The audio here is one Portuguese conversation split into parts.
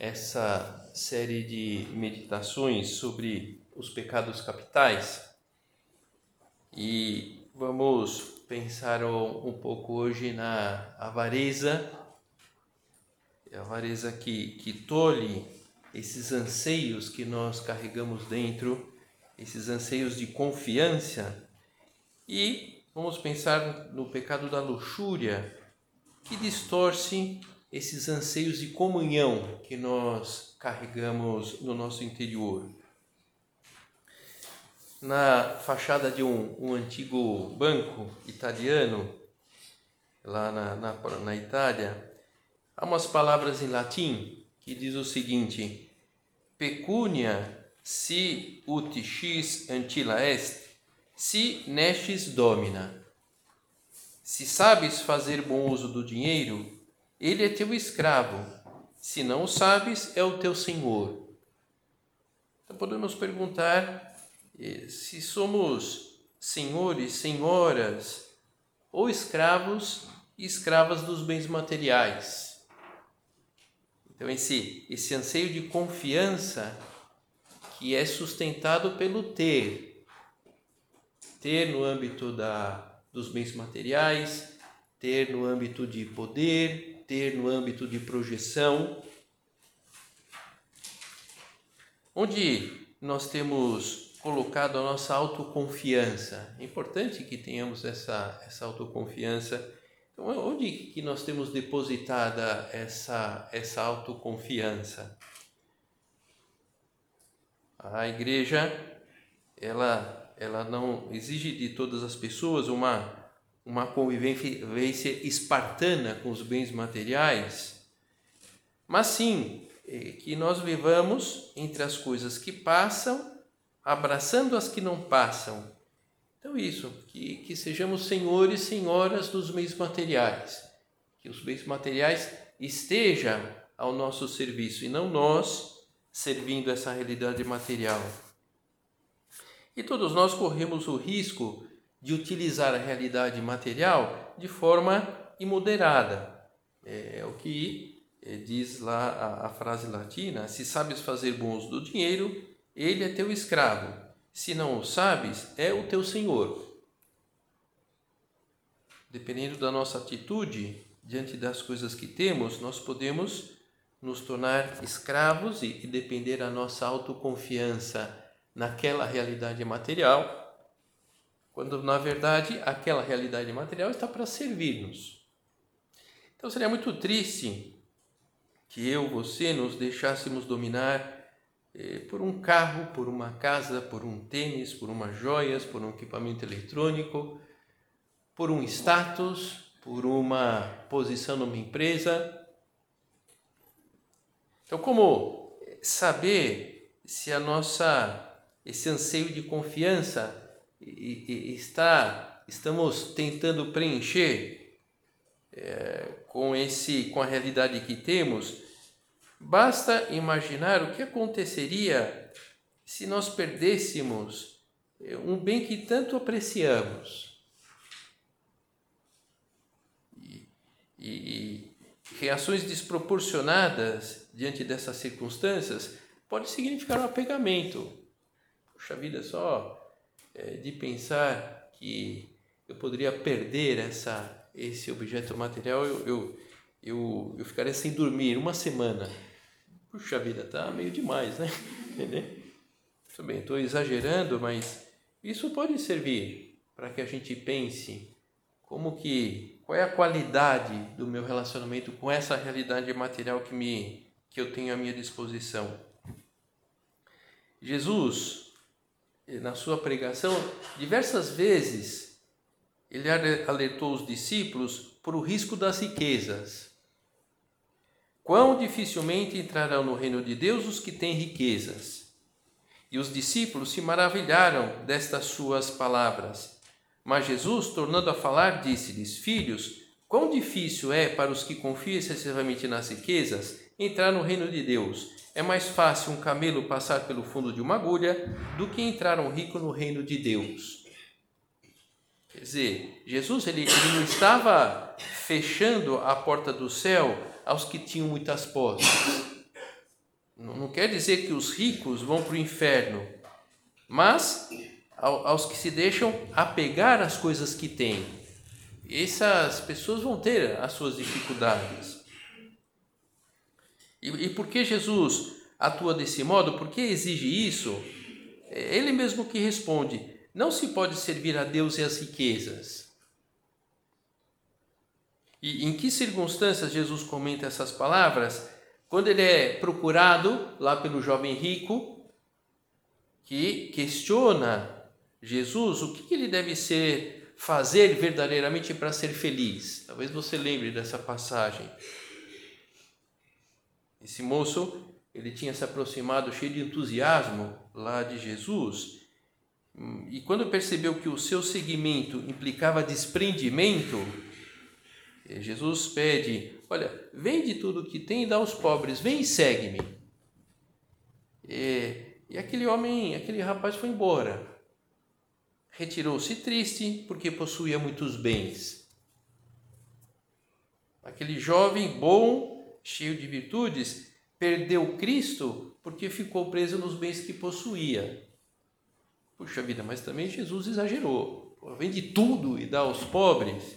essa série de meditações sobre os pecados capitais. E vamos pensar um, pouco hoje na avareza, a avareza que, que tolhe esses anseios que nós carregamos dentro, esses anseios de confiança. E vamos pensar no pecado da luxúria que distorce esses anseios de comunhão que nós carregamos no nosso interior na fachada de um, um antigo banco italiano, lá na, na, na Itália, há umas palavras em latim que diz o seguinte: Pecunia si ut antila est, si nescis domina. Se sabes fazer bom uso do dinheiro, ele é teu escravo. Se não o sabes, é o teu senhor. Então podemos perguntar se somos senhores, senhoras ou escravos e escravas dos bens materiais. Então esse esse anseio de confiança que é sustentado pelo ter, ter no âmbito da dos bens materiais, ter no âmbito de poder, ter no âmbito de projeção, onde nós temos colocado a nossa autoconfiança. É importante que tenhamos essa, essa autoconfiança. Então, onde que nós temos depositada essa, essa autoconfiança? A igreja, ela, ela não exige de todas as pessoas uma, uma convivência espartana com os bens materiais, mas sim eh, que nós vivamos entre as coisas que passam abraçando as que não passam. Então, isso, que, que sejamos senhores e senhoras dos bens materiais, que os bens materiais estejam ao nosso serviço e não nós servindo essa realidade material. E todos nós corremos o risco de utilizar a realidade material de forma imoderada. É o que é, diz lá a, a frase latina: se sabes fazer bons do dinheiro, ele é teu escravo. Se não o sabes, é o teu senhor. Dependendo da nossa atitude diante das coisas que temos, nós podemos nos tornar escravos e, depender da nossa autoconfiança naquela realidade material, quando na verdade aquela realidade material está para servir-nos. Então seria muito triste que eu, você, nos deixássemos dominar eh, por um carro, por uma casa, por um tênis, por umas joias, por um equipamento eletrônico, por um status, por uma posição numa empresa. Então, como saber se a nossa esse anseio de confiança está estamos tentando preencher é, com esse com a realidade que temos Basta imaginar o que aconteceria se nós perdêssemos eh, um bem que tanto apreciamos. E, e, e reações desproporcionadas diante dessas circunstâncias pode significar um apegamento. Puxa vida, só é, de pensar que eu poderia perder essa, esse objeto material, eu, eu, eu, eu ficaria sem dormir uma semana puxa vida, tá meio demais, né? Tudo bem, estou exagerando, mas isso pode servir para que a gente pense como que qual é a qualidade do meu relacionamento com essa realidade material que me que eu tenho à minha disposição. Jesus, na sua pregação, diversas vezes ele alertou os discípulos para o risco das riquezas. Quão dificilmente entrarão no reino de Deus os que têm riquezas. E os discípulos se maravilharam destas suas palavras. Mas Jesus, tornando a falar, disse-lhes: Filhos, quão difícil é para os que confiam excessivamente nas riquezas entrar no reino de Deus. É mais fácil um camelo passar pelo fundo de uma agulha do que entrar um rico no reino de Deus. Quer dizer, Jesus ele, ele não estava fechando a porta do céu aos que tinham muitas posses. Não, não quer dizer que os ricos vão para o inferno, mas aos que se deixam apegar às coisas que têm. Essas pessoas vão ter as suas dificuldades. E, e por que Jesus atua desse modo? Por que exige isso? É ele mesmo que responde: não se pode servir a Deus e as riquezas. E em que circunstâncias Jesus comenta essas palavras? Quando ele é procurado lá pelo jovem rico, que questiona Jesus o que ele deve ser, fazer verdadeiramente para ser feliz. Talvez você lembre dessa passagem. Esse moço, ele tinha se aproximado cheio de entusiasmo lá de Jesus, e quando percebeu que o seu seguimento implicava desprendimento, eh, Jesus pede: Olha, vende tudo que tem e dá aos pobres, vem e segue-me. E, e aquele homem, aquele rapaz foi embora. Retirou-se triste porque possuía muitos bens. Aquele jovem bom cheio de virtudes, perdeu Cristo porque ficou preso nos bens que possuía. Puxa vida, mas também Jesus exagerou. Vende tudo e dá aos pobres.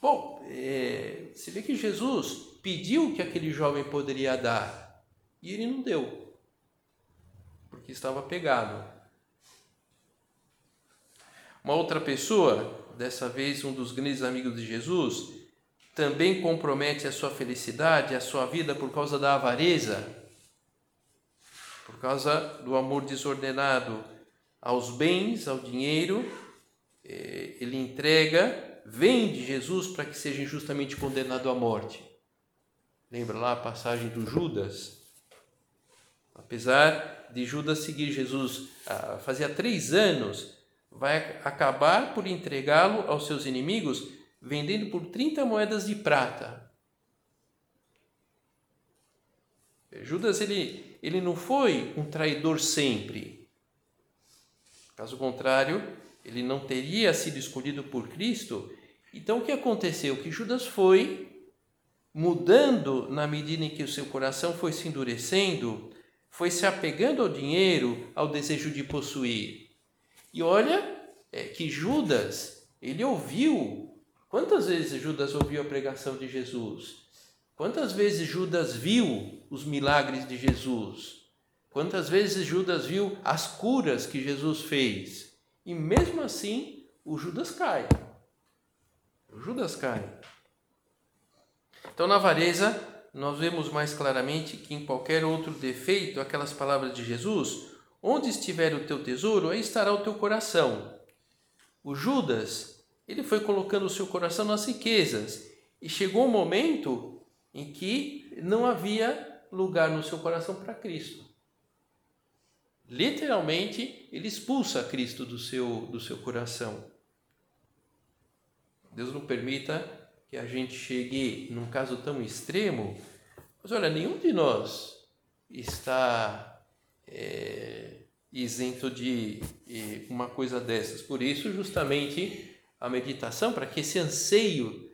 Bom, é, você vê que Jesus pediu que aquele jovem poderia dar e ele não deu, porque estava pegado. Uma outra pessoa, dessa vez um dos grandes amigos de Jesus, também compromete a sua felicidade, a sua vida por causa da avareza, por causa do amor desordenado aos bens, ao dinheiro, eh, ele entrega, vende Jesus para que seja injustamente condenado à morte. Lembra lá a passagem do Judas? Apesar de Judas seguir Jesus ah, fazia três anos, vai acabar por entregá-lo aos seus inimigos vendendo por 30 moedas de prata. Judas ele, ele não foi um traidor sempre. Caso contrário, ele não teria sido escolhido por Cristo. Então o que aconteceu? Que Judas foi mudando na medida em que o seu coração foi se endurecendo, foi se apegando ao dinheiro, ao desejo de possuir. E olha é, que Judas, ele ouviu Quantas vezes Judas ouviu a pregação de Jesus? Quantas vezes Judas viu os milagres de Jesus? Quantas vezes Judas viu as curas que Jesus fez? E mesmo assim, o Judas cai. O Judas cai. Então, na avareza, nós vemos mais claramente que em qualquer outro defeito, aquelas palavras de Jesus, onde estiver o teu tesouro, aí estará o teu coração. O Judas ele foi colocando o seu coração nas riquezas e chegou um momento em que não havia lugar no seu coração para Cristo. Literalmente, ele expulsa Cristo do seu, do seu coração. Deus não permita que a gente chegue num caso tão extremo, mas olha, nenhum de nós está é, isento de uma coisa dessas. Por isso, justamente, a meditação, para que esse anseio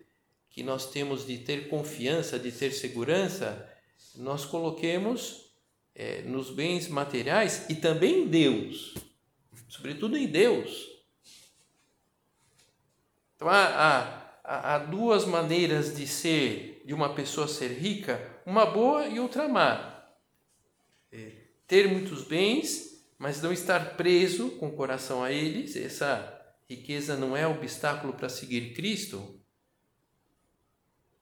que nós temos de ter confiança, de ter segurança, nós coloquemos é, nos bens materiais e também em Deus, sobretudo em Deus. Então há, há, há duas maneiras de ser, de uma pessoa ser rica, uma boa e outra má. É, ter muitos bens mas não estar preso com o coração a eles. Essa riqueza não é obstáculo para seguir Cristo.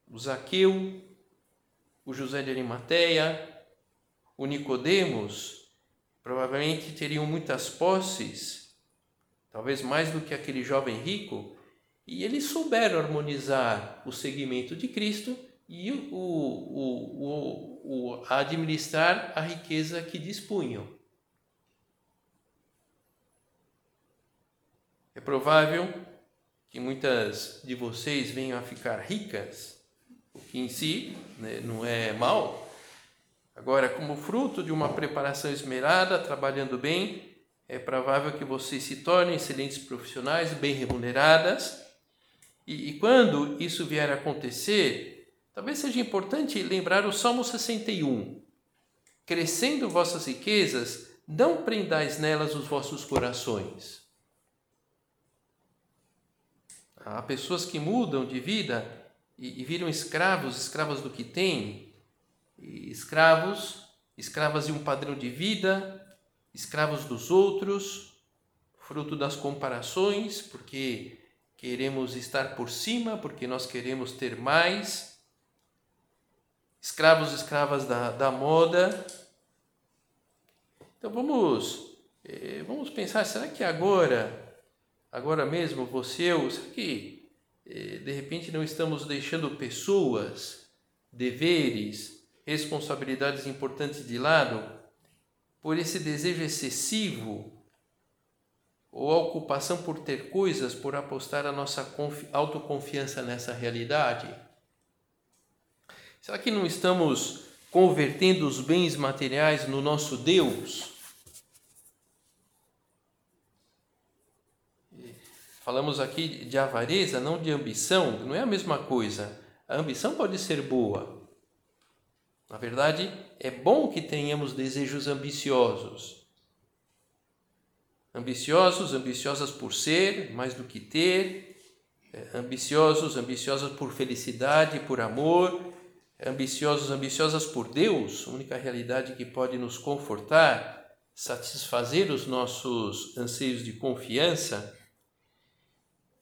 O Zaqueu, o José de Arimateia, o Nicodemos provavelmente teriam muitas posses, talvez mais do que aquele jovem rico, e eles souberam harmonizar o seguimento de Cristo e o, o, o, o administrar a riqueza que dispunham. É provável que muitas de vocês venham a ficar ricas, o que em si né, não é mal. Agora, como fruto de uma preparação esmerada, trabalhando bem, é provável que vocês se tornem excelentes profissionais, bem remuneradas. E, e quando isso vier a acontecer, Talvez seja importante lembrar o Salmo 61. Crescendo vossas riquezas, não prendais nelas os vossos corações. Há pessoas que mudam de vida e, e viram escravos, escravas do que têm, escravos, escravas de um padrão de vida, escravos dos outros, fruto das comparações, porque queremos estar por cima, porque nós queremos ter mais escravos escravas da, da moda. Então vamos, eh, vamos pensar, será que agora, agora mesmo, você eu, será que eh, de repente não estamos deixando pessoas, deveres, responsabilidades importantes de lado por esse desejo excessivo ou a ocupação por ter coisas, por apostar a nossa autoconfiança nessa realidade? Será que não estamos convertendo os bens materiais no nosso Deus? Falamos aqui de avareza, não de ambição, não é a mesma coisa. A ambição pode ser boa. Na verdade, é bom que tenhamos desejos ambiciosos. Ambiciosos, ambiciosas por ser, mais do que ter, é, ambiciosos, ambiciosas por felicidade, por amor, ambiciosos, ambiciosas por Deus, única realidade que pode nos confortar, satisfazer os nossos anseios de confiança.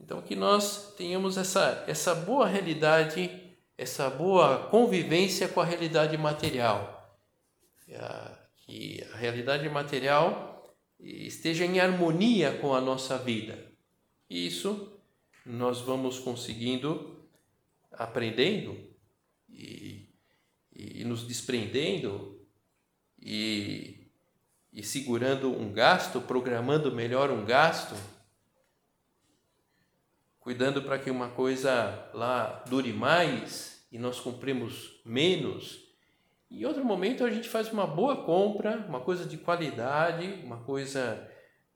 Então, que nós tenhamos essa, essa boa realidade, essa boa convivência com a realidade material. Que a realidade material esteja em harmonia com a nossa vida. Isso nós vamos conseguindo, aprendendo e, e nos desprendendo e, e segurando um gasto, programando melhor um gasto, cuidando para que uma coisa lá dure mais e nós cumprimos menos. Em outro momento a gente faz uma boa compra, uma coisa de qualidade, uma coisa.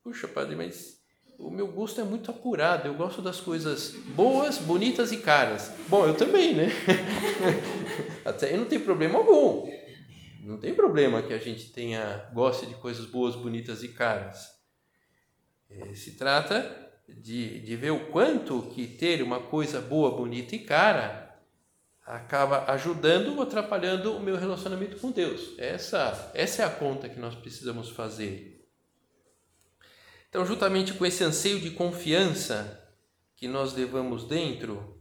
Puxa, padre, mas o meu gosto é muito apurado, eu gosto das coisas boas, bonitas e caras. Bom, eu também, né? Até aí não tem problema algum. Não tem problema que a gente tenha goste de coisas boas, bonitas e caras. É, se trata de, de ver o quanto que ter uma coisa boa, bonita e cara acaba ajudando ou atrapalhando o meu relacionamento com Deus. Essa, essa é a conta que nós precisamos fazer. Então, juntamente com esse anseio de confiança que nós levamos dentro,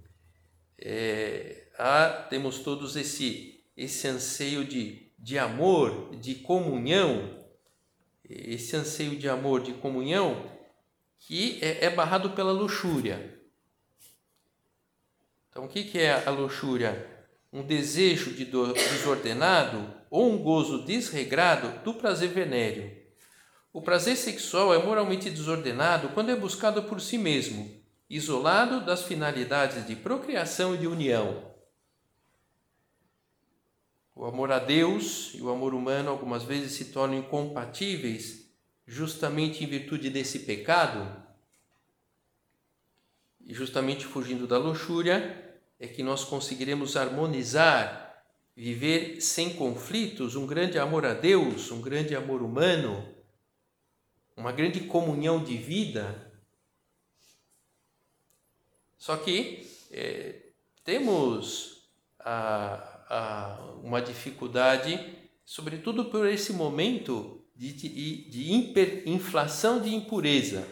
é, há, temos todos esse, esse anseio de, de amor, de comunhão, esse anseio de amor, de comunhão, que é, é barrado pela luxúria. Então, o que, é a luxúria? Um desejo de desordenado ou um gozo desregrado do prazer venéreo o prazer sexual é moralmente desordenado quando é buscado por si mesmo, isolado das finalidades de procriação e de união. O amor a Deus e o amor humano algumas vezes se tornam incompatíveis justamente em virtude desse pecado. E justamente fugindo da luxúria é que nós conseguiremos harmonizar, viver sem conflitos, um grande amor a Deus, um grande amor humano uma grande comunhão de vida. Só que é, temos a, a, uma dificuldade, sobretudo por esse momento de, de, de hiperinflação de impureza.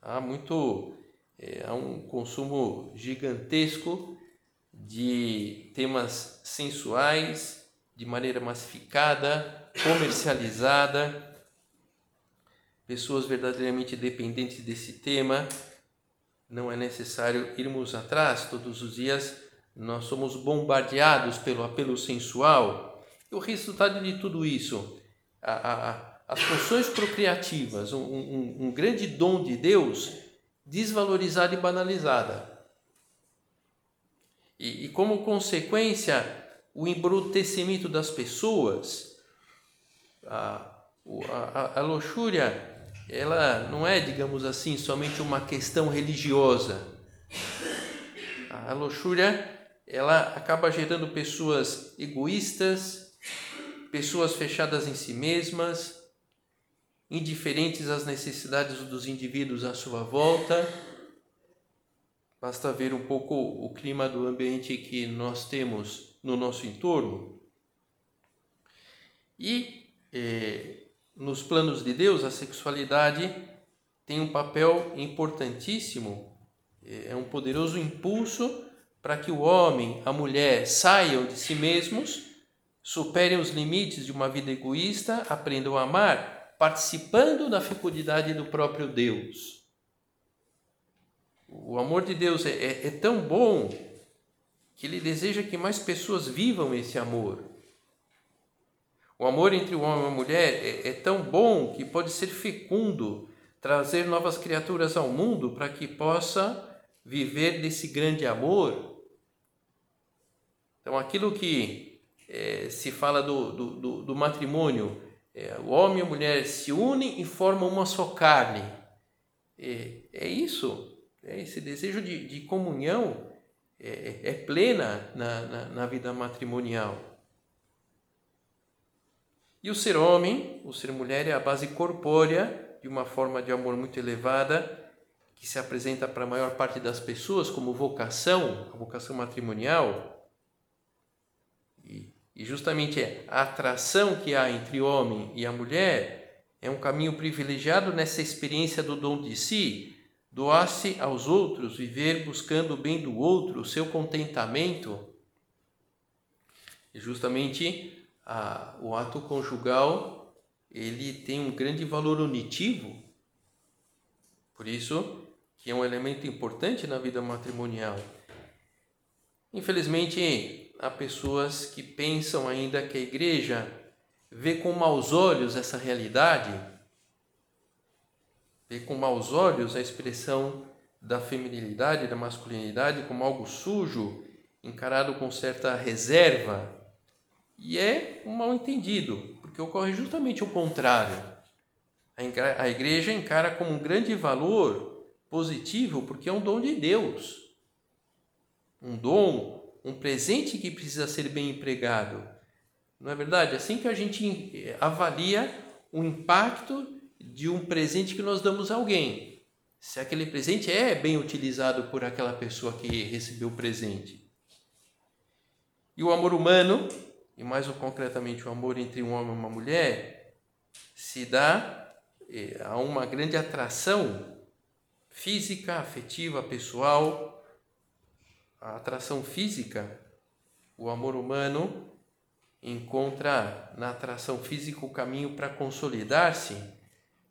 Há muito, é, há um consumo gigantesco de temas sensuais de maneira massificada, comercializada, pessoas verdadeiramente dependentes desse tema. Não é necessário irmos atrás todos os dias, nós somos bombardeados pelo apelo sensual. E o resultado de tudo isso, a, a, as funções procriativas, um, um, um grande dom de Deus, desvalorizada e banalizada. E, e como consequência, o embrutecimento das pessoas, a, a, a luxúria, ela não é, digamos assim, somente uma questão religiosa. A luxúria, ela acaba gerando pessoas egoístas, pessoas fechadas em si mesmas, indiferentes às necessidades dos indivíduos à sua volta. Basta ver um pouco o clima do ambiente que nós temos no nosso entorno. E eh, nos planos de Deus, a sexualidade tem um papel importantíssimo, é um poderoso impulso para que o homem, a mulher saiam de si mesmos, superem os limites de uma vida egoísta, aprendam a amar, participando da fecundidade do próprio Deus. O amor de Deus é, é, é tão bom que ele deseja que mais pessoas vivam esse amor. O amor entre o homem e a mulher é, é tão bom que pode ser fecundo, trazer novas criaturas ao mundo para que possa viver desse grande amor. Então, aquilo que é, se fala do, do, do, do matrimônio, é, o homem e a mulher se unem e formam uma só carne. É, é isso, é esse desejo de, de comunhão é, é plena na, na, na vida matrimonial. E o ser homem, o ser mulher, é a base corpórea de uma forma de amor muito elevada, que se apresenta para a maior parte das pessoas como vocação, a vocação matrimonial. E, justamente a atração que há entre homem e a mulher é um caminho privilegiado nessa experiência do dom de si, doar-se aos outros, viver buscando o bem do outro, o seu contentamento. E justamente a, o ato conjugal ele tem um grande valor unitivo. Por isso que é um elemento importante na vida matrimonial. Infelizmente, há pessoas que pensam ainda que a igreja vê com maus olhos essa realidade vê com maus olhos a expressão da feminilidade, da masculinidade como algo sujo, encarado com certa reserva. E é um mal entendido, porque ocorre justamente o contrário. A igreja encara como um grande valor positivo, porque é um dom de Deus. Um dom, um presente que precisa ser bem empregado. Não é verdade? Assim que a gente avalia o impacto de um presente que nós damos a alguém. Se aquele presente é bem utilizado por aquela pessoa que recebeu o presente. E o amor humano, e mais concretamente o amor entre um homem e uma mulher, se dá eh, a uma grande atração física, afetiva, pessoal. A atração física, o amor humano encontra na atração física o caminho para consolidar-se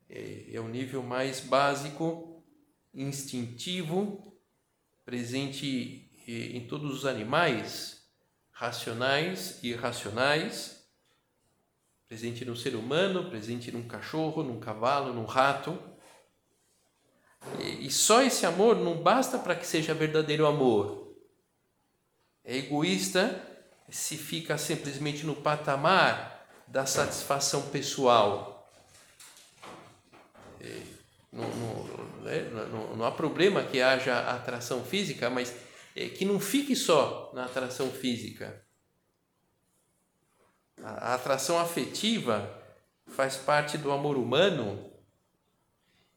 é, é o nível mais básico, instintivo, presente é, em todos os animais, racionais e irracionais, presente no ser humano, presente num cachorro, num cavalo, num rato. E só esse amor não basta para que seja verdadeiro amor. É egoísta se fica simplesmente no patamar da satisfação pessoal não, não, né? não, não, há problema que haja atração física, mas é, que não fique só na atração física. A, a atração afetiva faz parte do amor humano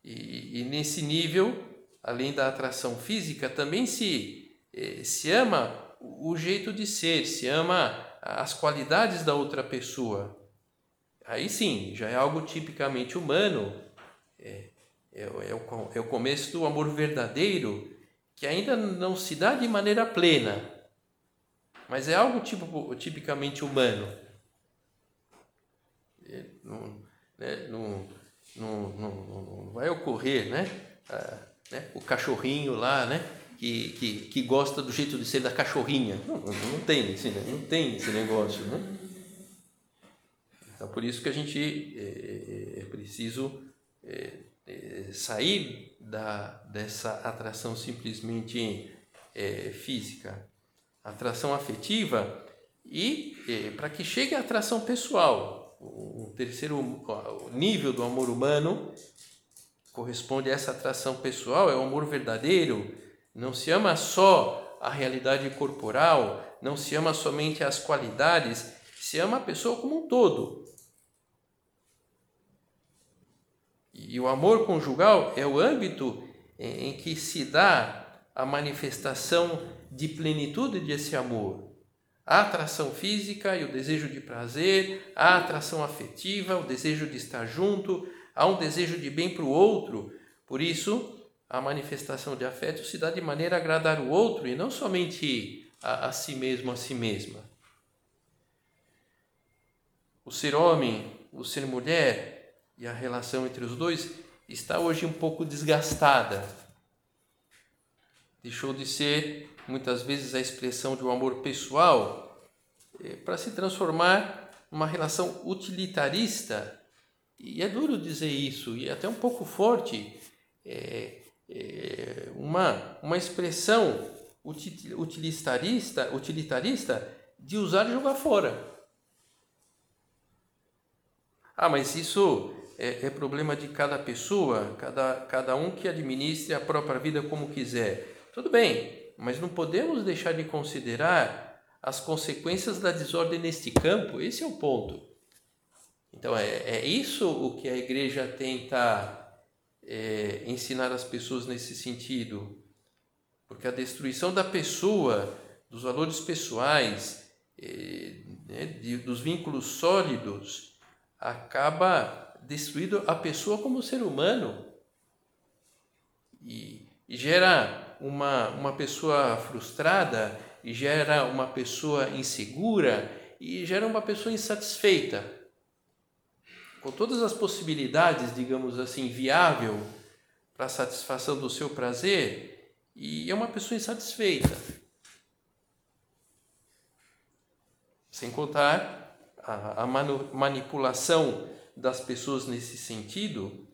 e, e, nesse nível, além da atração física, também se, é, se ama o jeito de ser, se ama as qualidades da outra pessoa. aí sim, já é algo tipicamente humano, é, é, é, o, é o começo do amor verdadeiro, que ainda não se dá de maneira plena, mas é algo tipo, tipicamente humano. É, não, né, não, não, não, não, vai ocorrer, né? Ah, né? O cachorrinho lá, né? Que, que, que gosta do jeito de ser da cachorrinha. Não, não, tem, esse, não tem esse negócio, né? Então, por isso que a gente é, é, é preciso é, é, sair da, dessa atração simplesmente é, física, atração afetiva, e para que chegue a atração pessoal. O, terceiro nível do amor humano corresponde a essa atração pessoal, é o amor verdadeiro, não se ama só a realidade corporal, não se ama somente as qualidades, se ama a pessoa como um todo. E o amor conjugal é o âmbito em que se dá a manifestação de plenitude desse amor. A atração física e o desejo de prazer, a atração afetiva, o desejo de estar junto, há um desejo de bem para o outro. Por isso, a manifestação de afeto se dá de maneira a agradar o outro e não somente a, a si mesmo, a si mesma. O ser homem, o ser mulher, e a relação entre os dois está hoje um pouco desgastada. Deixou de ser muitas vezes a expressão de um amor pessoal eh, para se transformar numa relação utilitarista. E é duro dizer isso, e até um pouco forte, é, é uma, uma expressão utilitarista, utilitarista de usar e jogar fora. Ah, mas isso é, é, problema de cada pessoa, cada, cada um que administre a própria vida como quiser. Tudo bem, mas não podemos deixar de considerar as consequências da desordem neste campo, esse é o ponto. Então, é, é isso o que a igreja tenta é, ensinar as pessoas nesse sentido. Porque a destruição da pessoa, dos valores pessoais, é, né, de, dos vínculos sólidos, acaba destruído a pessoa como ser humano e, e gera uma, uma pessoa frustrada e gera uma pessoa insegura e gera uma pessoa insatisfeita com todas as possibilidades, digamos assim, viável para a satisfação do seu prazer e é uma pessoa insatisfeita. Sem contar a, a manipulação das pessoas nesse sentido,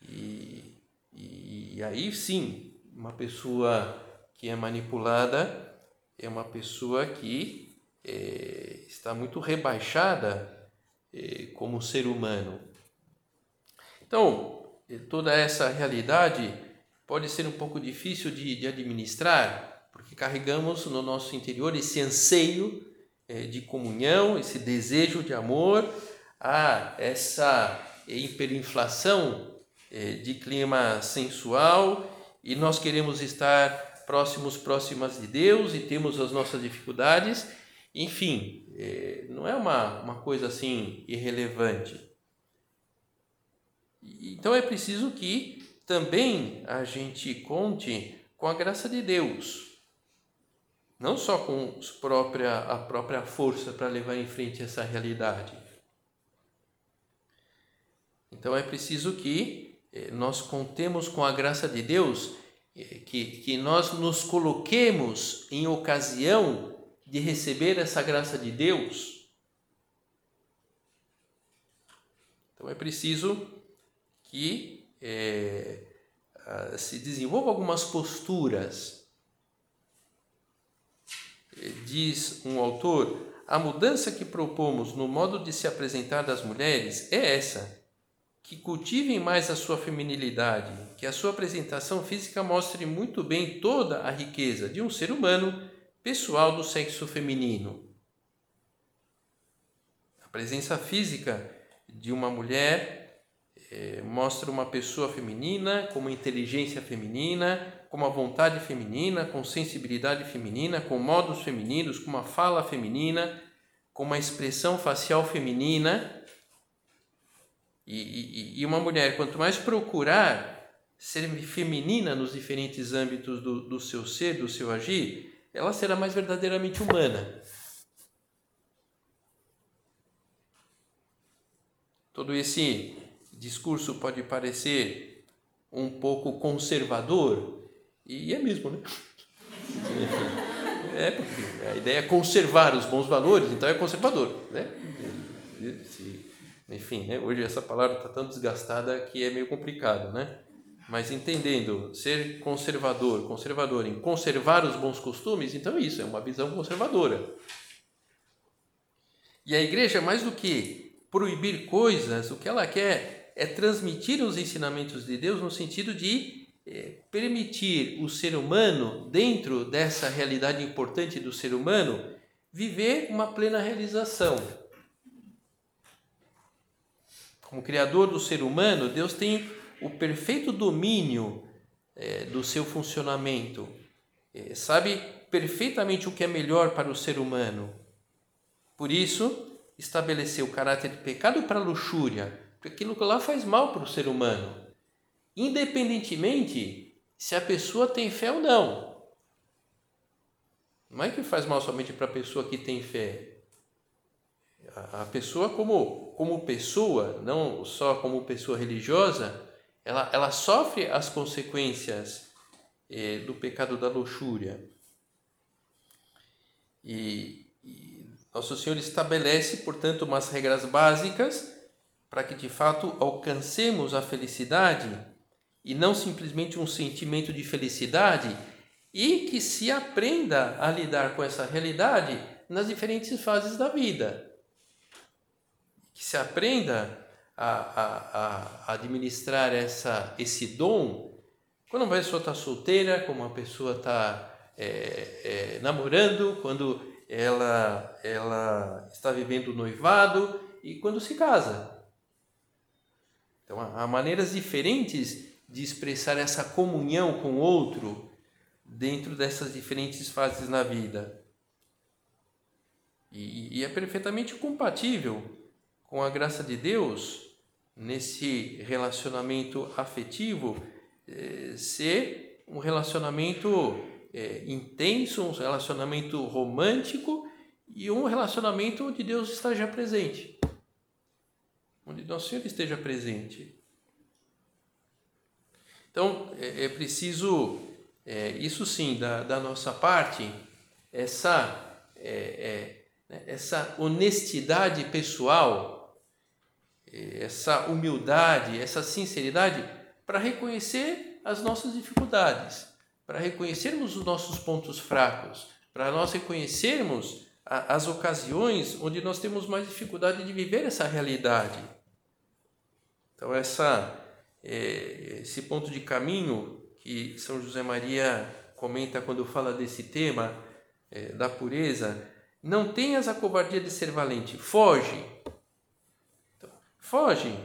e, e aí sim, uma pessoa que é manipulada é uma pessoa que é, está muito rebaixada como ser humano. Então, é, toda essa realidade pode ser um pouco difícil de, de administrar, porque carregamos no nosso interior esse anseio é, de comunhão, esse desejo de amor, a essa hiperinflação eh, de clima sensual e nós queremos estar próximos, próximas de Deus e temos as nossas dificuldades. Enfim, eh, não é uma, uma coisa assim irrelevante. Então é preciso que também a gente conte com a graça de Deus. Não só com própria, a própria força para levar em frente essa realidade então é preciso que eh, nós contemos com a graça de Deus, eh, que, que nós nos coloquemos em ocasião de receber essa graça de Deus. Então é preciso que é, se desenvolva algumas posturas. Diz um autor: a mudança que propomos no modo de se apresentar das mulheres é essa que cultivem mais a sua feminilidade, que a sua apresentação física mostre muito bem toda a riqueza de um ser humano pessoal do sexo feminino. A presença física de uma mulher é, mostra uma pessoa feminina com uma inteligência feminina, com uma vontade feminina, com sensibilidade feminina, com modos femininos, com uma fala feminina, com uma expressão facial feminina E, e, e uma mulher, quanto mais procurar ser feminina nos diferentes âmbitos do, do seu ser, do seu agir, ela será mais verdadeiramente humana. Todo esse discurso pode parecer um pouco conservador, e é mesmo, né? É, porque a ideia é conservar os bons valores, então é conservador, né? Enfim, né? hoje essa palavra está tão desgastada que é meio complicado, né? Mas entendendo ser conservador, conservador em conservar os bons costumes, então é isso é uma visão conservadora. E a igreja, mais do que proibir coisas, o que ela quer é transmitir os ensinamentos de Deus no sentido de é, permitir o ser humano, dentro dessa realidade importante do ser humano, viver uma plena realização. Como Criador do ser humano, Deus tem o perfeito domínio é, do seu funcionamento, é, sabe perfeitamente o que é melhor para o ser humano. Por isso, estabeleceu o caráter de pecado para a luxúria, porque aquilo lá faz mal para o ser humano, independentemente se a pessoa tem fé ou não. Não é que faz mal somente para a pessoa que tem fé. A pessoa como, como pessoa, não só como pessoa religiosa, ela, ela sofre as consequências eh, do pecado da luxúria. E, e Nosso Senhor estabelece, portanto, umas regras básicas para que de fato alcancemos a felicidade e não simplesmente um sentimento de felicidade e que se aprenda a lidar com essa realidade nas diferentes fases da vida. Que se aprenda a, a, a administrar essa, esse dom quando uma pessoa está solteira, quando uma pessoa está é, é, namorando, quando ela, ela está vivendo noivado e quando se casa. Então, há maneiras diferentes de expressar essa comunhão com o outro dentro dessas diferentes fases na vida. E, e é perfeitamente compatível com a graça de Deus nesse relacionamento afetivo é, ser um relacionamento é, intenso, um relacionamento romântico e um relacionamento onde Deus está já presente, onde Nosso Senhor esteja presente. Então é, é preciso, é, isso sim, da, da, nossa parte, essa, é, né, essa honestidade pessoal essa humildade, essa sinceridade para reconhecer as nossas dificuldades, para reconhecermos os nossos pontos fracos, para nós reconhecermos as ocasiões onde nós temos mais dificuldade de viver essa realidade. Então, essa, é, esse ponto de caminho que São José Maria comenta quando fala desse tema é, da pureza, não tenhas a covardia de ser valente, foge, fogem.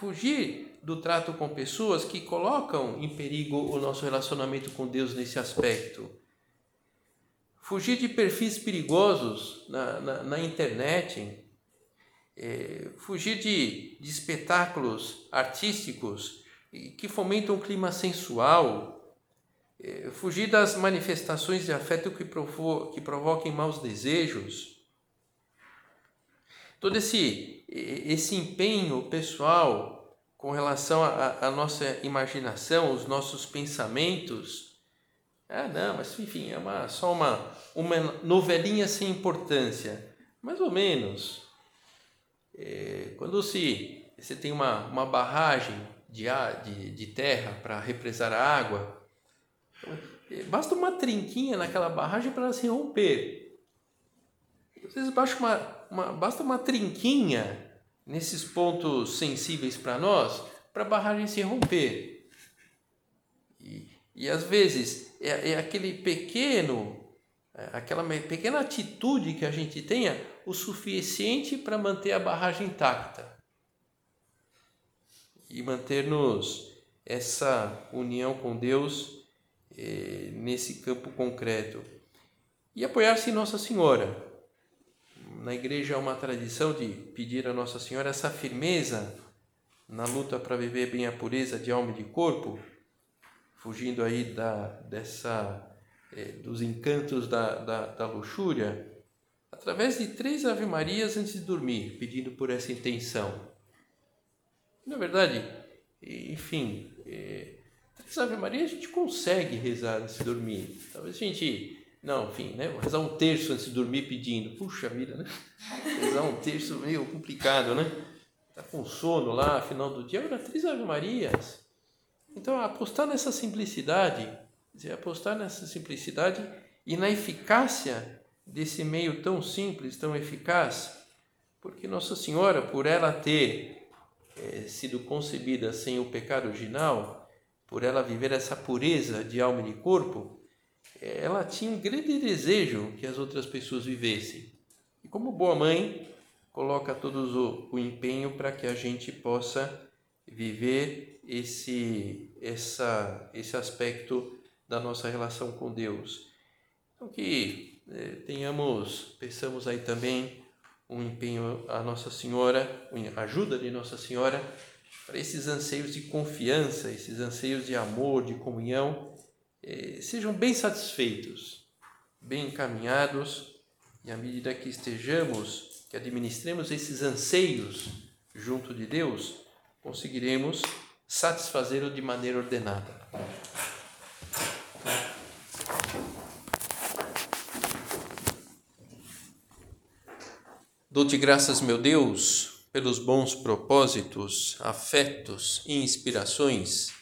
Fugir do trato com pessoas que colocam em perigo o nosso relacionamento com Deus nesse aspecto. Fugir de perfis perigosos na, na, na internet. É, fugir de, de espetáculos artísticos que fomentam um clima sensual. É, fugir das manifestações de afeto que, provo que provoquem maus desejos todo esse, esse empenho pessoal com relação à nossa imaginação, os nossos pensamentos. Ah, não, mas enfim, é uma, só uma, uma novelinha sem importância. Mais ou menos. É, quando se, você tem uma, uma barragem de, de, de terra para represar a água, é, basta uma trinquinha naquela barragem para ela se romper. Às vezes basta uma, uma, basta uma trinquinha nesses pontos sensíveis para nós para a barragem se romper. E, e às vezes é, é aquele pequeno, é, aquela pequena atitude que a gente tenha o suficiente para manter a barragem intacta e manter-nos essa união com Deus eh, nesse campo concreto. E apoiar-se em Nossa Senhora na igreja há uma tradição de pedir a Nossa Senhora essa firmeza na luta para viver bem a pureza de alma e de corpo, fugindo aí da, dessa, eh, dos encantos da, da, da luxúria, através de três Ave Marias antes de dormir, pedindo por essa intenção. Na verdade, enfim, eh, três Ave Marias a gente consegue rezar antes de dormir. Talvez a gente não, enfim, né? Rezar um terço antes de dormir pedindo. Puxa vida, né? Rezar um terço meio complicado, né? Tá com sono lá, final do dia, era três Ave Marias. Então, apostar nessa simplicidade, dizer, apostar nessa simplicidade e na eficácia desse meio tão simples, tão eficaz, porque Nossa Senhora, por ela ter é, sido concebida sem o pecado original, por ela viver essa pureza de alma e de corpo, ela tinha um grande desejo que as outras pessoas vivessem. E como boa mãe, coloca todo o, o empenho para que a gente possa viver esse, essa, esse aspecto da nossa relação com Deus. Então que é, tenhamos, pensamos aí também um empenho a Nossa Senhora, ajuda de Nossa Senhora para esses anseios de confiança, esses anseios de amor, de comunhão sejam bem satisfeitos, bem encaminhados, e à medida que estejamos, que administremos esses anseios junto de Deus, conseguiremos satisfazê-lo de maneira ordenada. Dou-te graças, meu Deus, pelos bons propósitos, afetos e inspirações